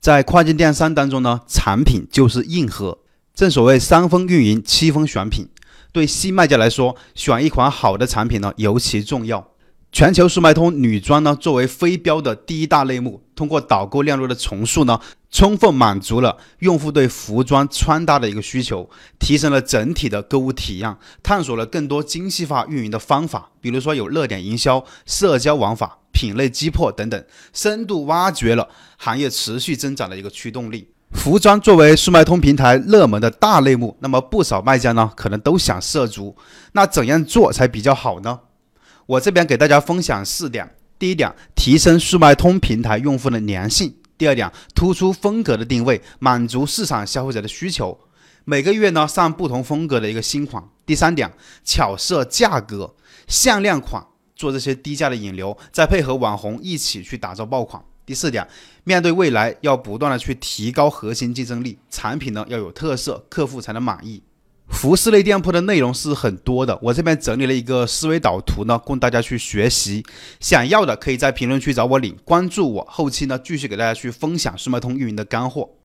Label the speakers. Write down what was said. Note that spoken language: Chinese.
Speaker 1: 在跨境电商当中呢，产品就是硬核。正所谓三分运营，七分选品。对新卖家来说，选一款好的产品呢尤其重要。全球速卖通女装呢作为非标的第一大类目，通过导购链路的重塑呢，充分满足了用户对服装穿搭的一个需求，提升了整体的购物体验，探索了更多精细化运营的方法，比如说有热点营销、社交玩法、品类击破等等，深度挖掘了行业持续增长的一个驱动力。服装作为速卖通平台热门的大类目，那么不少卖家呢可能都想涉足，那怎样做才比较好呢？我这边给大家分享四点：第一点，提升速卖通平台用户的粘性；第二点，突出风格的定位，满足市场消费者的需求，每个月呢上不同风格的一个新款；第三点，巧设价格，限量款做这些低价的引流，再配合网红一起去打造爆款；第四点，面对未来要不断的去提高核心竞争力，产品呢要有特色，客户才能满意。服饰类店铺的内容是很多的，我这边整理了一个思维导图呢，供大家去学习。想要的可以在评论区找我领，关注我，后期呢继续给大家去分享速卖通运营的干货。